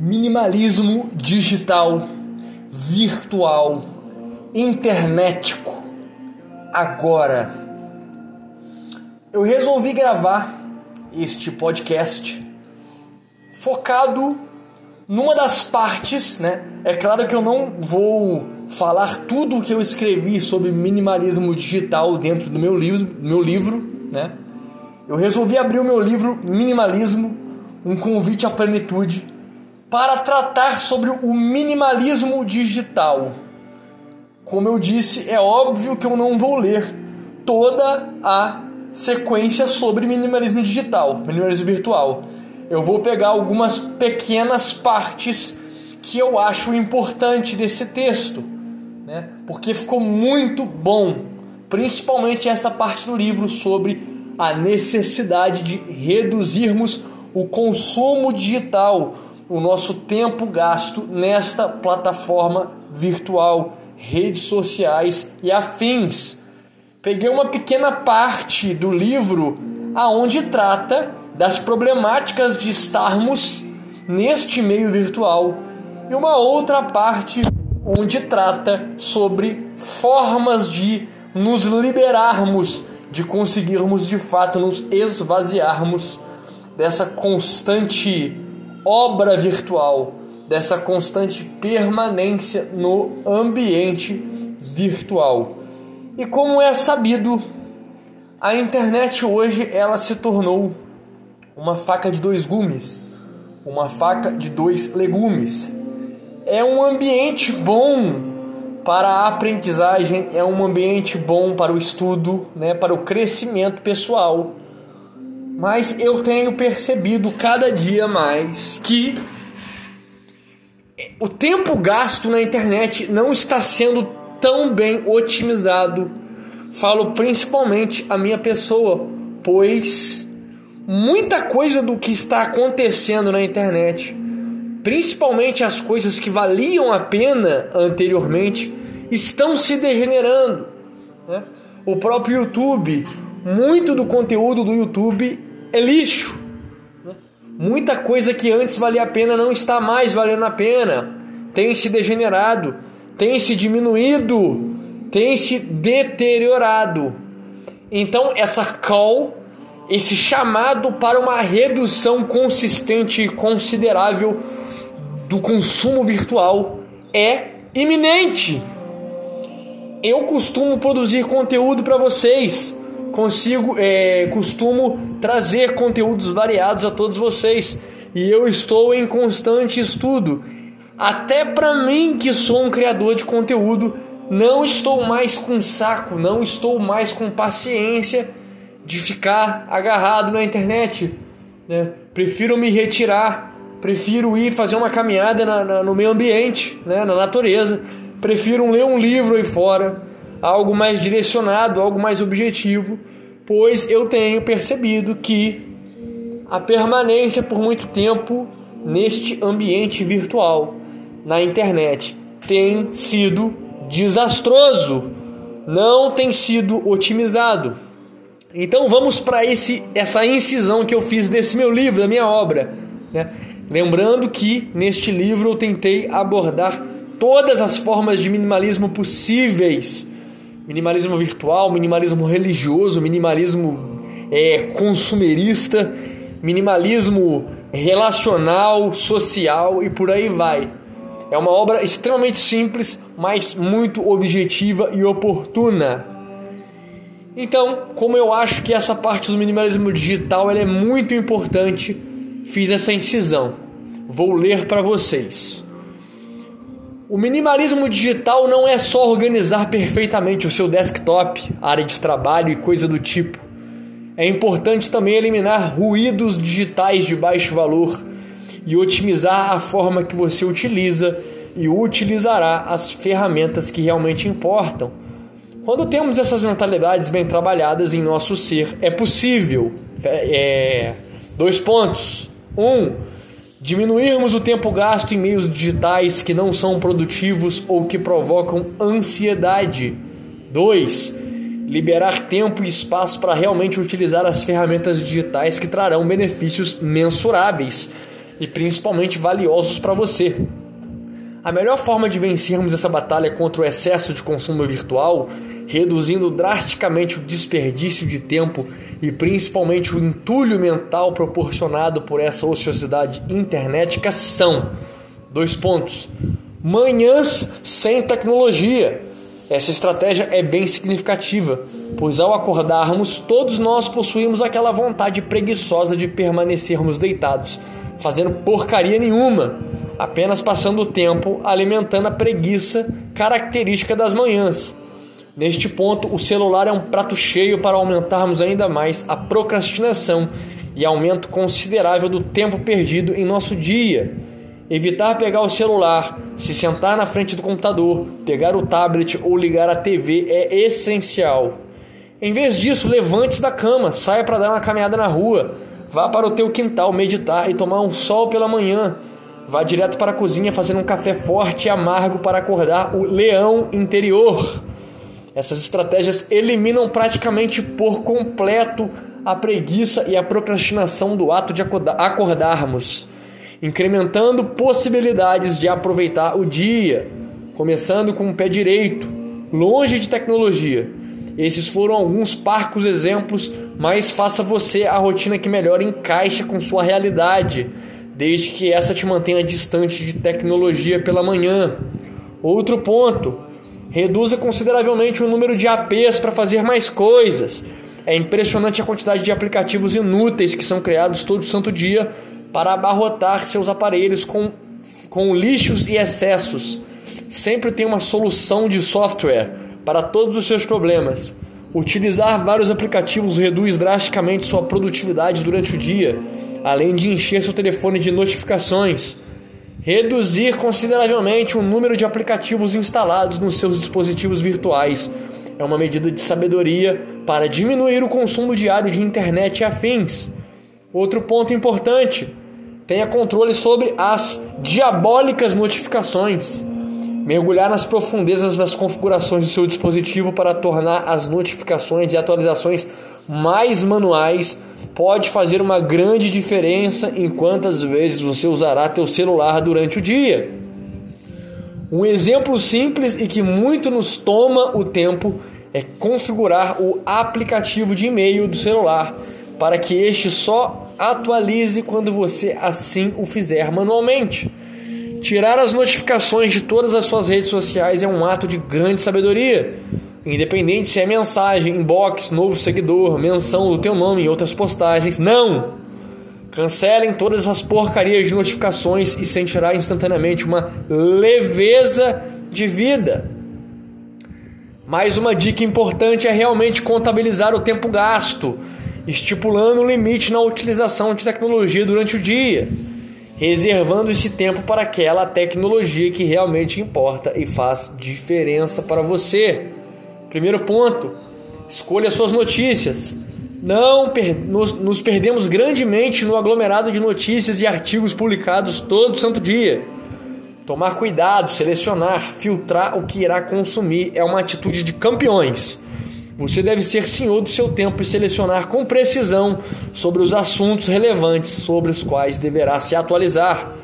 minimalismo digital, virtual, internetico. Agora, eu resolvi gravar este podcast focado numa das partes, né? É claro que eu não vou falar tudo o que eu escrevi sobre minimalismo digital dentro do meu livro, meu livro, né? Eu resolvi abrir o meu livro Minimalismo, um convite à plenitude, para tratar sobre o minimalismo digital. Como eu disse, é óbvio que eu não vou ler toda a sequência sobre minimalismo digital, minimalismo virtual. Eu vou pegar algumas pequenas partes que eu acho importante desse texto, né? Porque ficou muito bom, principalmente essa parte do livro sobre a necessidade de reduzirmos o consumo digital, o nosso tempo gasto nesta plataforma virtual, redes sociais e afins. Peguei uma pequena parte do livro aonde trata das problemáticas de estarmos neste meio virtual e uma outra parte onde trata sobre formas de nos liberarmos, de conseguirmos de fato nos esvaziarmos dessa constante obra virtual, dessa constante permanência no ambiente virtual. E como é sabido, a internet hoje ela se tornou uma faca de dois gumes, uma faca de dois legumes. É um ambiente bom para a aprendizagem, é um ambiente bom para o estudo, né, para o crescimento pessoal. Mas eu tenho percebido cada dia mais que o tempo gasto na internet não está sendo tão bem otimizado. Falo principalmente a minha pessoa, pois muita coisa do que está acontecendo na internet, principalmente as coisas que valiam a pena anteriormente, estão se degenerando. Né? O próprio YouTube, muito do conteúdo do YouTube é lixo. Muita coisa que antes valia a pena não está mais valendo a pena. Tem se degenerado, tem se diminuído, tem se deteriorado. Então, essa call, esse chamado para uma redução consistente e considerável do consumo virtual é iminente. Eu costumo produzir conteúdo para vocês consigo, é, costumo trazer conteúdos variados a todos vocês e eu estou em constante estudo. Até para mim que sou um criador de conteúdo, não estou mais com saco, não estou mais com paciência de ficar agarrado na internet. Né? Prefiro me retirar, prefiro ir fazer uma caminhada na, na, no meio ambiente, né? na natureza. Prefiro ler um livro aí fora algo mais direcionado, algo mais objetivo, pois eu tenho percebido que a permanência por muito tempo neste ambiente virtual, na internet, tem sido desastroso, não tem sido otimizado. Então vamos para esse essa incisão que eu fiz desse meu livro, da minha obra. Né? Lembrando que neste livro eu tentei abordar todas as formas de minimalismo possíveis minimalismo virtual, minimalismo religioso, minimalismo é, consumerista, minimalismo relacional, social e por aí vai. É uma obra extremamente simples, mas muito objetiva e oportuna. Então, como eu acho que essa parte do minimalismo digital é muito importante, fiz essa incisão. Vou ler para vocês. O minimalismo digital não é só organizar perfeitamente o seu desktop, área de trabalho e coisa do tipo. É importante também eliminar ruídos digitais de baixo valor e otimizar a forma que você utiliza e utilizará as ferramentas que realmente importam. Quando temos essas mentalidades bem trabalhadas em nosso ser, é possível. É, dois pontos. Um, Diminuirmos o tempo gasto em meios digitais que não são produtivos ou que provocam ansiedade. 2. Liberar tempo e espaço para realmente utilizar as ferramentas digitais que trarão benefícios mensuráveis. e principalmente valiosos para você. A melhor forma de vencermos essa batalha contra o excesso de consumo virtual, reduzindo drasticamente o desperdício de tempo e principalmente o entulho mental proporcionado por essa ociosidade internética, são dois pontos: manhãs sem tecnologia. Essa estratégia é bem significativa, pois ao acordarmos, todos nós possuímos aquela vontade preguiçosa de permanecermos deitados, fazendo porcaria nenhuma apenas passando o tempo alimentando a preguiça característica das manhãs. Neste ponto, o celular é um prato cheio para aumentarmos ainda mais a procrastinação e aumento considerável do tempo perdido em nosso dia. Evitar pegar o celular, se sentar na frente do computador, pegar o tablet ou ligar a TV é essencial. Em vez disso, levante-se da cama, saia para dar uma caminhada na rua, vá para o teu quintal meditar e tomar um sol pela manhã Vá direto para a cozinha fazendo um café forte e amargo para acordar o leão interior. Essas estratégias eliminam praticamente por completo a preguiça e a procrastinação do ato de acordarmos, incrementando possibilidades de aproveitar o dia, começando com o pé direito, longe de tecnologia. Esses foram alguns parcos exemplos, mas faça você a rotina que melhor encaixa com sua realidade desde que essa te mantenha distante de tecnologia pela manhã. Outro ponto, reduza consideravelmente o número de APs para fazer mais coisas. É impressionante a quantidade de aplicativos inúteis que são criados todo santo dia para abarrotar seus aparelhos com, com lixos e excessos. Sempre tem uma solução de software para todos os seus problemas. Utilizar vários aplicativos reduz drasticamente sua produtividade durante o dia além de encher seu telefone de notificações, reduzir consideravelmente o número de aplicativos instalados nos seus dispositivos virtuais. É uma medida de sabedoria para diminuir o consumo diário de internet e afins. Outro ponto importante: tenha controle sobre as diabólicas notificações. Mergulhar nas profundezas das configurações do seu dispositivo para tornar as notificações e atualizações mais manuais pode fazer uma grande diferença em quantas vezes você usará teu celular durante o dia. Um exemplo simples e que muito nos toma o tempo é configurar o aplicativo de e-mail do celular para que este só atualize quando você assim o fizer manualmente. Tirar as notificações de todas as suas redes sociais é um ato de grande sabedoria. Independente se é mensagem, inbox, novo seguidor, menção do teu nome em outras postagens. Não! Cancelem todas essas porcarias de notificações e sentirá instantaneamente uma leveza de vida. Mais uma dica importante é realmente contabilizar o tempo gasto, estipulando um limite na utilização de tecnologia durante o dia reservando esse tempo para aquela tecnologia que realmente importa e faz diferença para você. Primeiro ponto: escolha suas notícias. Não nos, nos perdemos grandemente no aglomerado de notícias e artigos publicados todo santo dia. Tomar cuidado, selecionar, filtrar o que irá consumir é uma atitude de campeões. Você deve ser senhor do seu tempo e selecionar com precisão sobre os assuntos relevantes sobre os quais deverá se atualizar.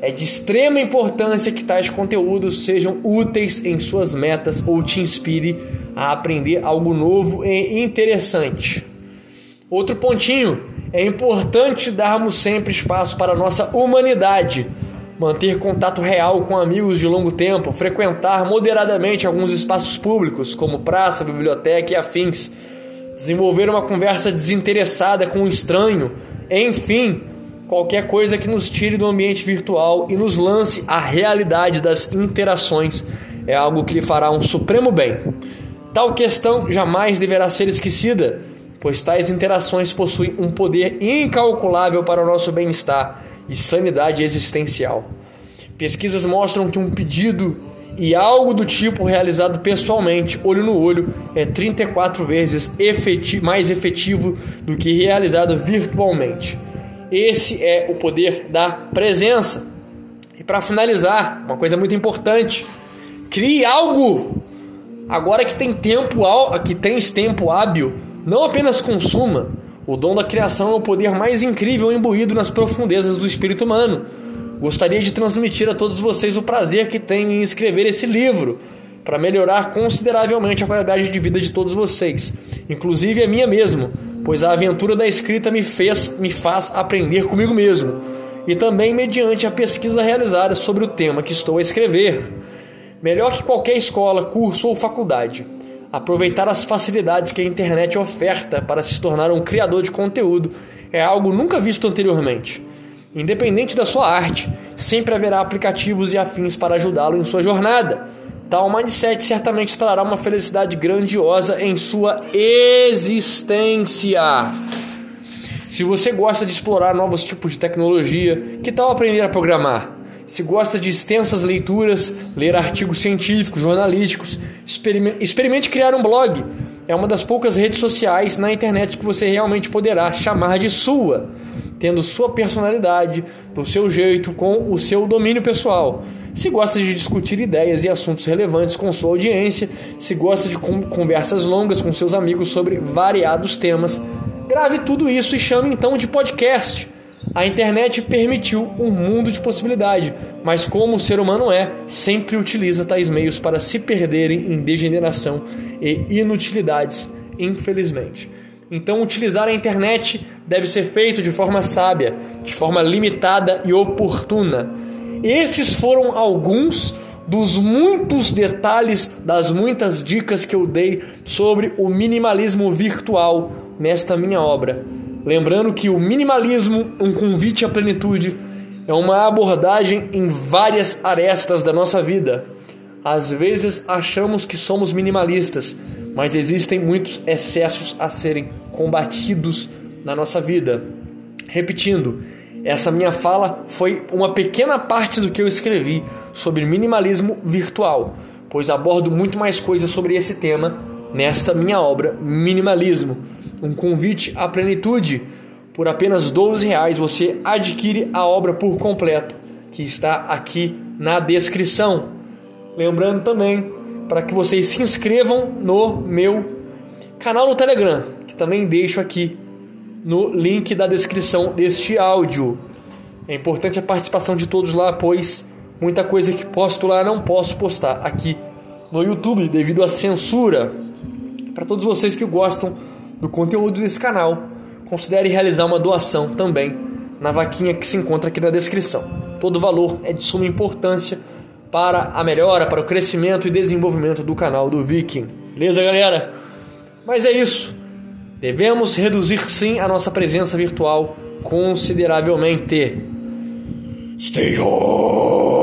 É de extrema importância que tais conteúdos sejam úteis em suas metas ou te inspire a aprender algo novo e interessante. Outro pontinho, é importante darmos sempre espaço para a nossa humanidade manter contato real com amigos de longo tempo, frequentar moderadamente alguns espaços públicos, como praça, biblioteca e afins, desenvolver uma conversa desinteressada com um estranho, enfim, qualquer coisa que nos tire do ambiente virtual e nos lance à realidade das interações é algo que lhe fará um supremo bem. Tal questão jamais deverá ser esquecida, pois tais interações possuem um poder incalculável para o nosso bem-estar e sanidade existencial. Pesquisas mostram que um pedido e algo do tipo realizado pessoalmente, olho no olho, é 34 vezes mais efetivo do que realizado virtualmente. Esse é o poder da presença. E para finalizar, uma coisa muito importante: crie algo. Agora que tem tempo, que tens tempo hábil, não apenas consuma, O dom da criação é o poder mais incrível imbuído nas profundezas do espírito humano. Gostaria de transmitir a todos vocês o prazer que tenho em escrever esse livro para melhorar consideravelmente a qualidade de vida de todos vocês, inclusive a minha mesmo, pois a aventura da escrita me fez, me faz aprender comigo mesmo, e também mediante a pesquisa realizada sobre o tema que estou a escrever. Melhor que qualquer escola, curso ou faculdade, aproveitar as facilidades que a internet oferta para se tornar um criador de conteúdo é algo nunca visto anteriormente. Independente da sua arte, sempre haverá aplicativos e afins para ajudá-lo em sua jornada. Tal mindset certamente trará uma felicidade grandiosa em sua existência. Se você gosta de explorar novos tipos de tecnologia, que tal aprender a programar? Se gosta de extensas leituras, ler artigos científicos, jornalísticos, experimente criar um blog. É uma das poucas redes sociais na internet que você realmente poderá chamar de sua tendo sua personalidade, do seu jeito, com o seu domínio pessoal. Se gosta de discutir ideias e assuntos relevantes com sua audiência, se gosta de conversas longas com seus amigos sobre variados temas, grave tudo isso e chame então de podcast. A internet permitiu um mundo de possibilidade, mas como o ser humano é, sempre utiliza tais meios para se perderem em degeneração e inutilidades, infelizmente. Então, utilizar a internet deve ser feito de forma sábia, de forma limitada e oportuna. Esses foram alguns dos muitos detalhes, das muitas dicas que eu dei sobre o minimalismo virtual nesta minha obra. Lembrando que o minimalismo, um convite à plenitude, é uma abordagem em várias arestas da nossa vida. Às vezes achamos que somos minimalistas, mas existem muitos excessos a serem combatidos na nossa vida. Repetindo, essa minha fala foi uma pequena parte do que eu escrevi sobre minimalismo virtual, pois abordo muito mais coisas sobre esse tema nesta minha obra Minimalismo, um convite à plenitude. Por apenas 12 reais você adquire a obra por completo, que está aqui na descrição. Lembrando também para que vocês se inscrevam no meu canal no Telegram, que também deixo aqui no link da descrição deste áudio. É importante a participação de todos lá, pois muita coisa que posto lá não posso postar aqui no YouTube devido à censura. Para todos vocês que gostam do conteúdo desse canal, considere realizar uma doação também na vaquinha que se encontra aqui na descrição. Todo valor é de suma importância para a melhora, para o crescimento e desenvolvimento do canal do Viking. Beleza, galera? Mas é isso. Devemos reduzir sim a nossa presença virtual consideravelmente. Stay on!